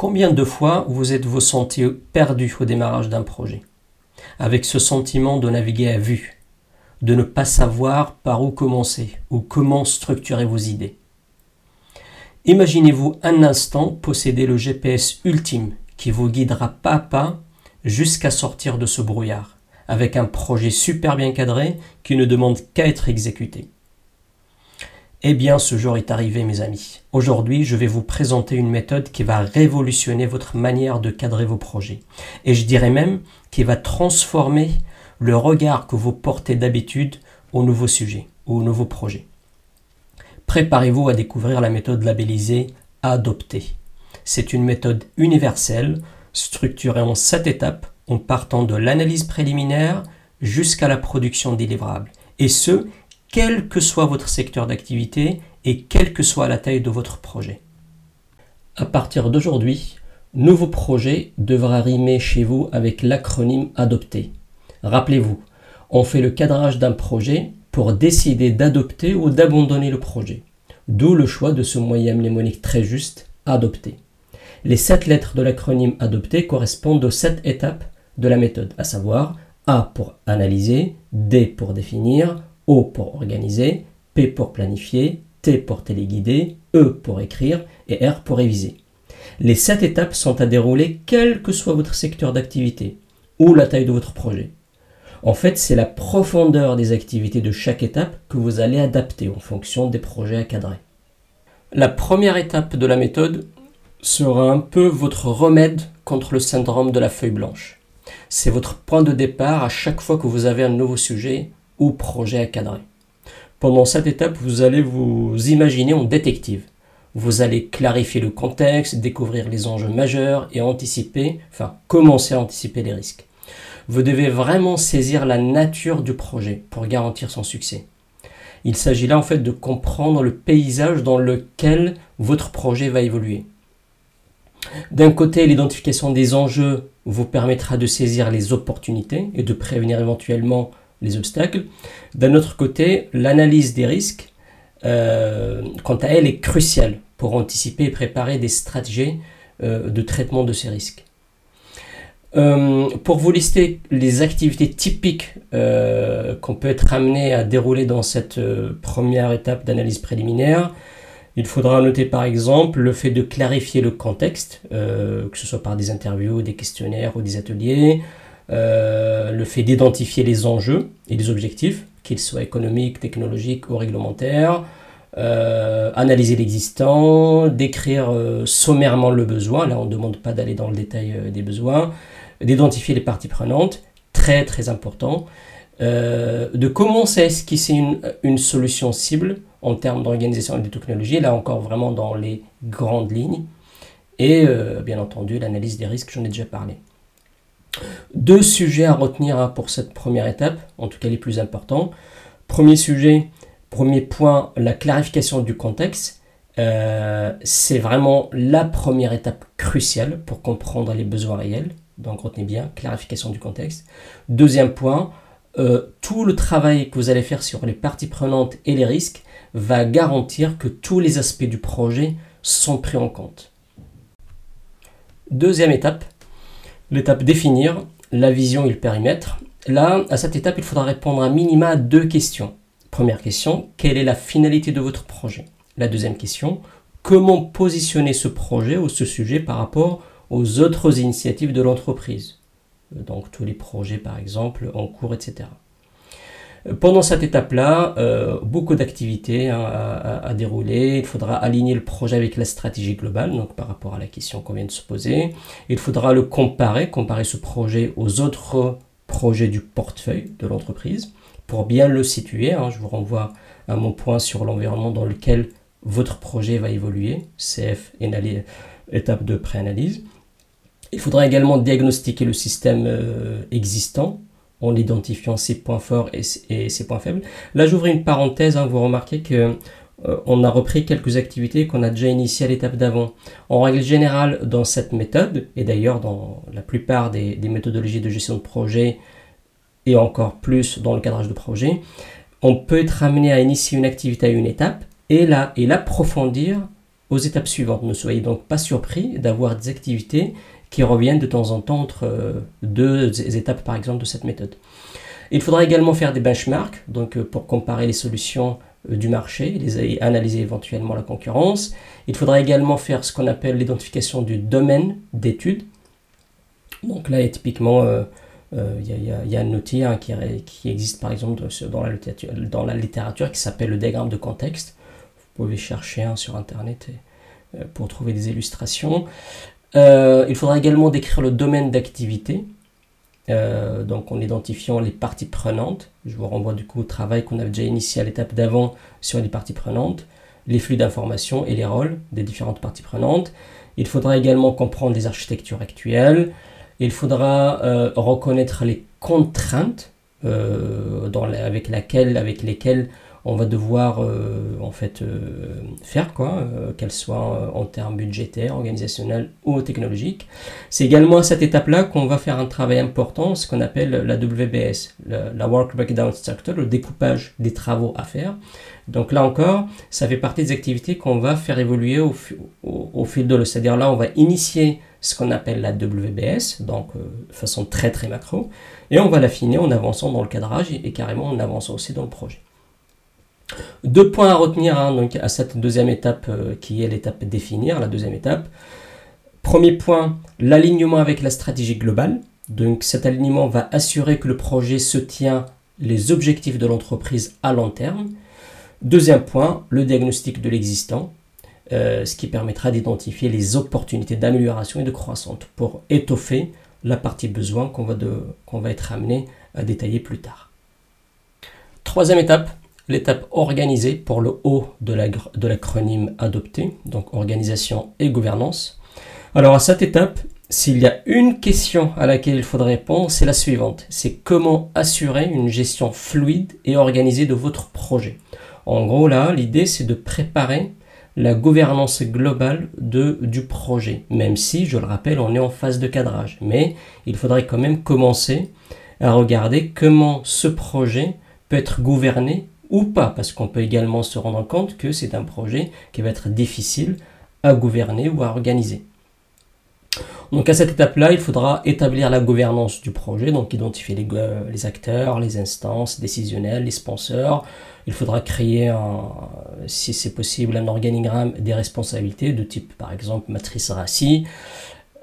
Combien de fois vous êtes-vous senti perdu au démarrage d'un projet Avec ce sentiment de naviguer à vue, de ne pas savoir par où commencer ou comment structurer vos idées? Imaginez-vous un instant posséder le GPS ultime qui vous guidera pas à pas jusqu'à sortir de ce brouillard, avec un projet super bien cadré qui ne demande qu'à être exécuté. Eh bien, ce jour est arrivé, mes amis. Aujourd'hui, je vais vous présenter une méthode qui va révolutionner votre manière de cadrer vos projets. Et je dirais même qui va transformer le regard que vous portez d'habitude au nouveau sujet, au nouveau projet. Préparez-vous à découvrir la méthode labellisée Adopter. C'est une méthode universelle, structurée en sept étapes, en partant de l'analyse préliminaire jusqu'à la production des livrables. Et ce, quel que soit votre secteur d'activité et quelle que soit la taille de votre projet. À partir d'aujourd'hui, nouveau projet devra rimer chez vous avec l'acronyme adopté. Rappelez-vous, on fait le cadrage d'un projet pour décider d'adopter ou d'abandonner le projet. D'où le choix de ce moyen mnémonique très juste, adopter. Les sept lettres de l'acronyme adopté correspondent aux sept étapes de la méthode, à savoir A pour analyser, D pour définir, O pour organiser, P pour planifier, T pour téléguider, E pour écrire et R pour réviser. Les sept étapes sont à dérouler quel que soit votre secteur d'activité ou la taille de votre projet. En fait, c'est la profondeur des activités de chaque étape que vous allez adapter en fonction des projets à cadrer. La première étape de la méthode sera un peu votre remède contre le syndrome de la feuille blanche. C'est votre point de départ à chaque fois que vous avez un nouveau sujet projet à cadrer. Pendant cette étape, vous allez vous imaginer en détective. Vous allez clarifier le contexte, découvrir les enjeux majeurs et anticiper, enfin commencer à anticiper les risques. Vous devez vraiment saisir la nature du projet pour garantir son succès. Il s'agit là en fait de comprendre le paysage dans lequel votre projet va évoluer. D'un côté, l'identification des enjeux vous permettra de saisir les opportunités et de prévenir éventuellement les obstacles. D'un autre côté, l'analyse des risques, euh, quant à elle, est cruciale pour anticiper et préparer des stratégies euh, de traitement de ces risques. Euh, pour vous lister les activités typiques qu'on peut être amené à dérouler dans cette première étape d'analyse préliminaire, il faudra noter par exemple le fait de clarifier le contexte, que ce soit par des interviews, des questionnaires ou des ateliers, euh, le fait d'identifier les enjeux et les objectifs, qu'ils soient économiques, technologiques ou réglementaires, euh, analyser l'existant, décrire euh, sommairement le besoin, là on ne demande pas d'aller dans le détail des besoins, d'identifier les parties prenantes, très très important, de commencer à esquisser une, une, solution cible en termes d'organisation et de technologie, là encore vraiment dans les grandes lignes, et bien entendu l'analyse des risques, j'en ai déjà parlé. Deux sujets à retenir hein, pour cette première étape, en tout cas les plus importants. Premier sujet, premier point, la clarification du contexte. Euh, c'est vraiment la première étape cruciale pour comprendre les besoins réels. Donc retenez bien, clarification du contexte. Deuxième point, euh, tout le travail que vous allez faire sur les parties prenantes et les risques va garantir que tous les aspects du projet sont pris en compte. Deuxième étape, L'étape définir la vision et le périmètre. Là, à cette étape, il faudra répondre à minima deux questions. Première question, quelle est la finalité de votre projet? La deuxième question, comment positionner ce projet ou ce sujet par rapport aux autres initiatives de l'entreprise? Donc tous les projets par exemple en cours, etc. Pendant cette étape-là, euh, beaucoup d'activités hein, à, dérouler. Il faudra aligner le projet avec la stratégie globale, donc par rapport à la question qu'on vient de se poser. Il faudra le comparer, comparer ce projet aux autres projets du portefeuille de l'entreprise pour bien le situer. Hein. je vous renvoie à mon point sur l'environnement dans lequel votre projet va évoluer, CF, étape de préanalyse. Il faudra également diagnostiquer le système euh, existant en identifiant ses points forts et, ses points faibles. Là, j'ouvre une parenthèse, hein, vous remarquez que euh, on a repris quelques activités qu'on a déjà initiées à l'étape d'avant. En règle générale, dans cette méthode, et d'ailleurs dans la plupart des, méthodologies de gestion de projet, et encore plus dans le cadrage de projet, on peut être amené à initier une activité à une étape et et l'approfondir aux étapes suivantes. Ne soyez donc pas surpris d'avoir des activités qui reviennent de temps en temps entre euh, deux étapes, par exemple, de cette méthode. Il faudra également faire des benchmarks, donc euh, pour comparer les solutions euh, du marché, les, analyser éventuellement la concurrence. Il faudra également faire ce qu'on appelle l'identification du domaine d'étude. Donc là, typiquement, il y, a un outil hein, qui, existe par exemple dans la littérature, dans la littérature qui s'appelle le diagramme de contexte. Vous pouvez chercher un sur Internet pour trouver des illustrations. Euh, il faudra également décrire le domaine d'activité, euh, donc en identifiant les parties prenantes. Je vous renvoie du coup au travail qu'on avait déjà initié à l'étape d'avant sur les parties prenantes, les flux d'informations et les rôles des différentes parties prenantes. Il faudra également comprendre les architectures actuelles. Il faudra euh, reconnaître les contraintes avec lesquelles on va devoir euh, en fait euh, faire quoi, euh, qu'elle soit en termes budgétaires, organisationnels ou technologiques. C'est également à cette étape-là qu'on va faire un travail important, ce qu'on appelle la WBS, la, Work Breakdown Structure, le découpage des travaux à faire. Donc là encore, ça fait partie des activités qu'on va faire évoluer au, au fil de l'eau. C'est-à-dire là, on va initier ce qu'on appelle la WBS, donc de façon très très macro, et on va l'affiner en avançant dans le cadrage et carrément en avançant aussi dans le projet. Deux points à retenir hein, donc à cette deuxième étape euh, qui est l'étape définir, la deuxième étape. Premier point, l'alignement avec la stratégie globale. Donc cet alignement va assurer que le projet se tient les objectifs de l'entreprise à long terme. Deuxième point, le diagnostic de l'existant, euh, ce qui permettra d'identifier les opportunités d'amélioration et de croissance pour étoffer la partie besoin qu'on va, qu'on va être amené à détailler plus tard. Troisième étape, l'étape organisée pour le haut de l'acronyme adopté, donc organisation et gouvernance. Alors à cette étape, s'il y a une question à laquelle il faudrait répondre, c'est la suivante. C'est comment assurer une gestion fluide et organisée de votre projet. En gros, là, l'idée, c'est de préparer la gouvernance globale de, du projet, même si, je le rappelle, on est en phase de cadrage. Mais il faudrait quand même commencer à regarder comment ce projet peut être gouverné ou pas, parce qu'on peut également se rendre compte que c'est un projet qui va être difficile à gouverner ou à organiser. Donc à cette étape-là, il faudra établir la gouvernance du projet, donc identifier les, euh, acteurs, les instances décisionnelles, les sponsors. Il faudra créer, si c'est possible, un organigramme des responsabilités de type, par exemple, matrice RACI.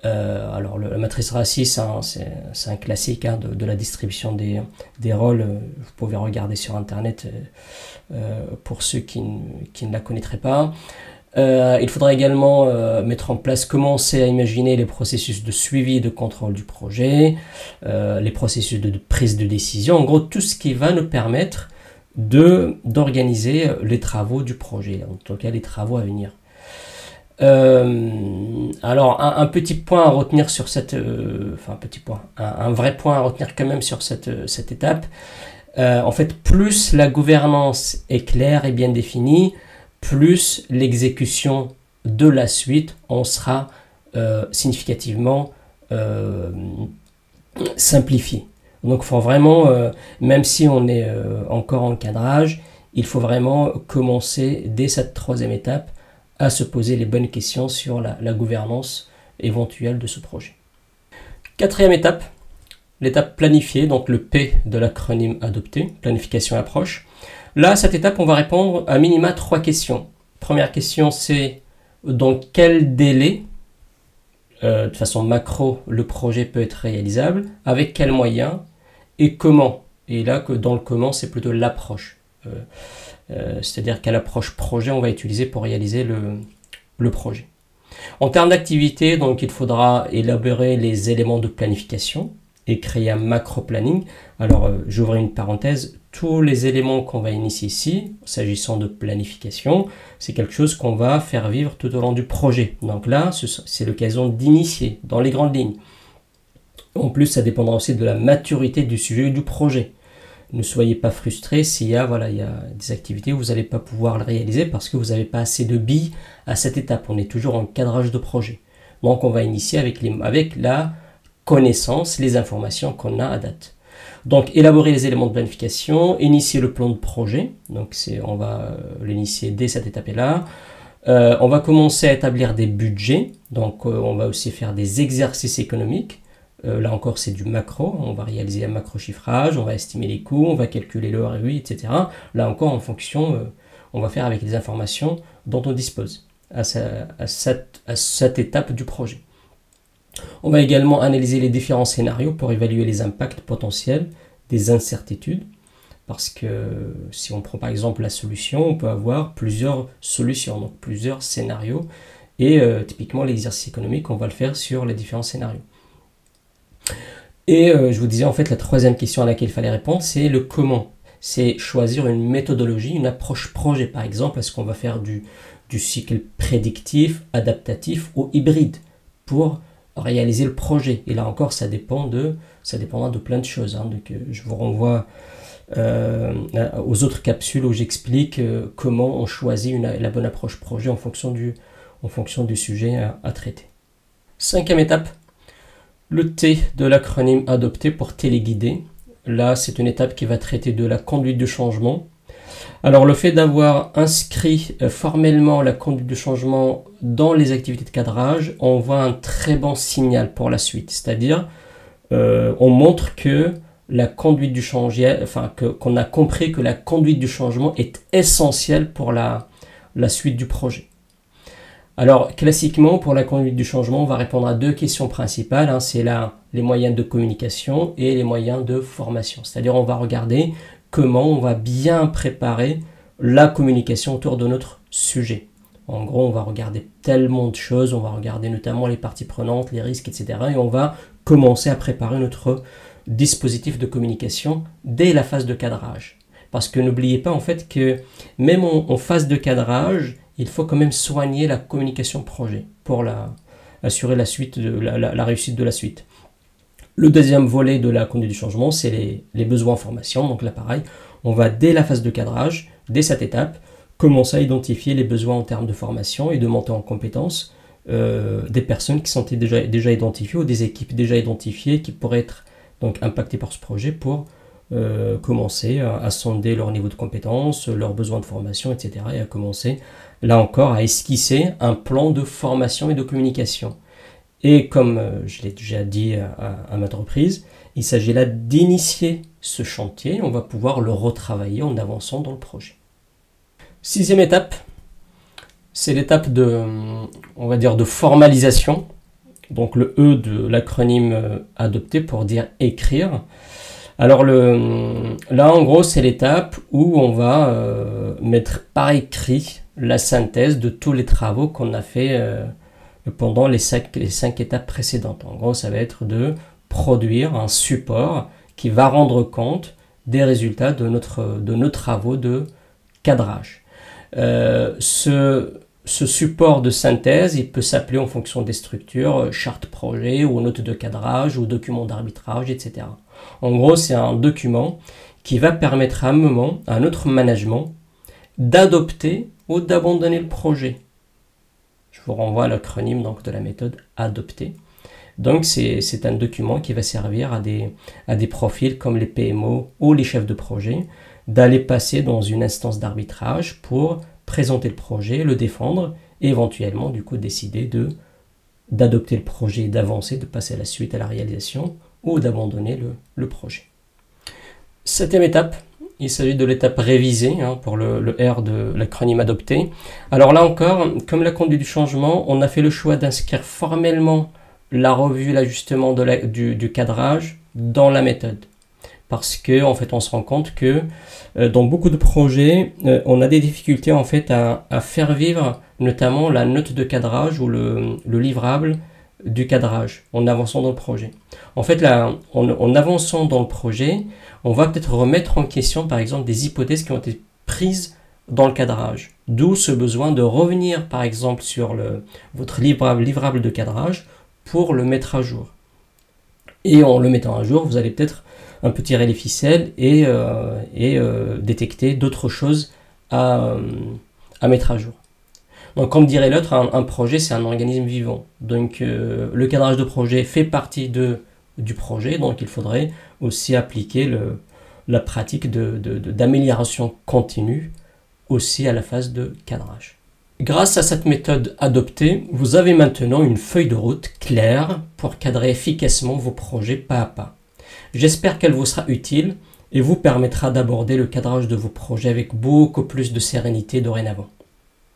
Euh, alors la matrice RACI, c'est un, classique hein, de, la distribution des, rôles. Vous pouvez regarder sur Internet euh, euh, pour ceux qui, ne la connaîtraient pas. il faudra également mettre en place, commencer à imaginer les processus de suivi et de contrôle du projet, les processus de, de, prise de décision, en gros tout ce qui va nous permettre d'organiser les travaux du projet, en tout cas les travaux à venir. Euh, alors, un, petit point à retenir sur cette. Euh, enfin, un petit point. Un, vrai point à retenir quand même sur cette, euh, cette étape. en fait, plus la gouvernance est claire et bien définie, plus l'exécution de la suite en sera significativement simplifiée. Donc, faut vraiment, même si on est encore en cadrage, il faut vraiment commencer dès cette troisième étape à se poser les bonnes questions sur la, gouvernance éventuelle de ce projet. Quatrième étape, l'étape planifiée, donc le P de l'acronyme adopté, planification approche. Là, à cette étape, on va répondre à minima trois questions. Première question, c'est dans quel délai, euh, de façon macro, le projet peut être réalisable, avec quels moyens et comment. Et là, que dans le comment, c'est plutôt l'approche. Euh, c'est-à-dire quelle approche projet on va utiliser pour réaliser le, projet. En termes d'activité, donc il faudra élaborer les éléments de planification et créer un macro-planning. Alors, euh, j'ouvre une parenthèse, tous les éléments qu'on va initier ici, s'agissant de planification, c'est quelque chose qu'on va faire vivre tout au long du projet. Donc là, c'est l'occasion d'initier dans les grandes lignes. En plus, ça dépendra aussi de la maturité du sujet et du projet ne soyez pas frustrés s'il y a, voilà, des activités où vous n'allez pas pouvoir le réaliser parce que vous n'avez pas assez de billes à cette étape. On est toujours en cadrage de projet. Donc on va initier avec, la connaissance, les informations qu'on a à date. Donc élaborer les éléments de planification, initier le plan de projet. Donc on va euh, l'initier dès cette étape-là. on va commencer à établir des budgets, donc on va aussi faire des exercices économiques. Là encore, c'est du macro. On va réaliser un macro chiffrage, on va estimer les coûts, on va calculer le ROI, etc. Là encore, en fonction, on va faire avec les informations dont on dispose à, cette, étape du projet. On va également analyser les différents scénarios pour évaluer les impacts potentiels des incertitudes. Parce que si on prend par exemple la solution, on peut avoir plusieurs solutions, donc plusieurs scénarios. Et euh, typiquement, l'exercice économique, on va le faire sur les différents scénarios. Et euh, je vous disais en fait la troisième question à laquelle il fallait répondre, c'est le comment. C'est choisir une méthodologie, une approche projet par exemple. Est-ce qu'on va faire du, du cycle prédictif, adaptatif ou hybride pour réaliser le projet? Et là encore, ça dépend de, ça dépendra de plein de choses. Hein. Donc, euh, je vous renvoie euh, aux autres capsules où j'explique euh, comment on choisit la bonne approche projet en fonction du, en fonction du sujet à, traiter. Cinquième étape, le T de l'acronyme adopté pour téléguider. Là, c'est une étape qui va traiter de la conduite du changement, alors le fait d'avoir inscrit euh, formellement la conduite du changement dans les activités de cadrage envoie un très bon signal pour la suite. C'est-à-dire, euh, on montre que la conduite du changement, enfin qu'on a compris que la conduite du changement est essentielle pour la, la suite du projet. Alors classiquement, pour la conduite du changement, on va répondre à deux questions principales. Hein. C'est là les moyens de communication et les moyens de formation. C'est-à-dire, on va regarder comment on va bien préparer la communication autour de notre sujet. En gros, on va regarder tellement de choses, on va regarder notamment les parties prenantes, les risques, etc. Et on va commencer à préparer notre dispositif de communication dès la phase de cadrage. Parce que n'oubliez pas en fait que même en, phase de cadrage, il faut quand même soigner la communication projet pour assurer la, suite la réussite de la suite. Le deuxième volet de la conduite du changement, c'est les, besoins en formation. Donc là, pareil, on va dès la phase de cadrage, dès cette étape, commencer à identifier les besoins en termes de formation et de montée en compétences euh, des personnes qui sont déjà, identifiées ou des équipes déjà identifiées qui pourraient être impactées par ce projet pour euh, commencer à, sonder leur niveau de compétences, leurs besoins de formation, etc. et à commencer là encore à esquisser un plan de formation et de communication. Et comme euh, je l'ai déjà dit à, à, maintes il s'agit là d'initier ce chantier. On va pouvoir le retravailler en avançant dans le projet. Sixième étape, c'est l'étape de, on va dire, de formalisation. Donc le E de l'acronyme euh, adopté pour dire écrire. Alors le, là, en gros, c'est l'étape où on va euh, mettre par écrit la synthèse de tous les travaux qu'on a fait pendant les cinq, les cinq étapes précédentes. En gros, ça va être de produire un support qui va rendre compte des résultats de, notre, de nos travaux de cadrage. Euh, ce, support de synthèse, il peut s'appeler en fonction des structures, euh, charte projet ou note de cadrage ou document d'arbitrage, etc. En gros, c'est un document qui va permettre à un moment, à notre management, d'adopter ou d'abandonner le projet vous renvoie à l'acronyme donc, de la méthode adoptée. Donc c'est un document qui va servir à des, à des profils comme les PMO ou les chefs de projet d'aller passer dans une instance d'arbitrage pour présenter le projet, le défendre et éventuellement du coup décider de d'adopter le projet, d'avancer, de passer à la suite à la réalisation ou d'abandonner le, projet. Septième étape, il s'agit de l'étape révisée hein, pour le, R de l'acronyme adopté. Alors là encore, comme la conduite du changement, on a fait le choix d'inscrire formellement la revue, l'ajustement du, du, cadrage dans la méthode. Parce que en fait, on se rend compte que euh, dans beaucoup de projets, euh, on a des difficultés en fait à, faire vivre notamment la note de cadrage ou le, livrable du cadrage en avançant dans le projet. En fait, là, en avançant dans le projet, on va peut-être remettre en question, par exemple, des hypothèses qui ont été prises dans le cadrage. D'où ce besoin de revenir, par exemple, sur votre livrable de cadrage pour le mettre à jour. Et en le mettant à jour, vous allez peut-être un peu tirer et, euh, euh, détecter d'autres choses à, euh, à, mettre à jour. Donc, comme dirait l'autre, un, projet, c'est un organisme vivant. Donc, le cadrage de projet fait partie de, du projet, donc il faudrait aussi appliquer la pratique d'amélioration continue aussi à la phase de cadrage. Grâce à cette méthode adoptée, vous avez maintenant une feuille de route claire pour cadrer efficacement vos projets pas à pas. J'espère qu'elle vous sera utile et vous permettra d'aborder le cadrage de vos projets avec beaucoup plus de sérénité dorénavant.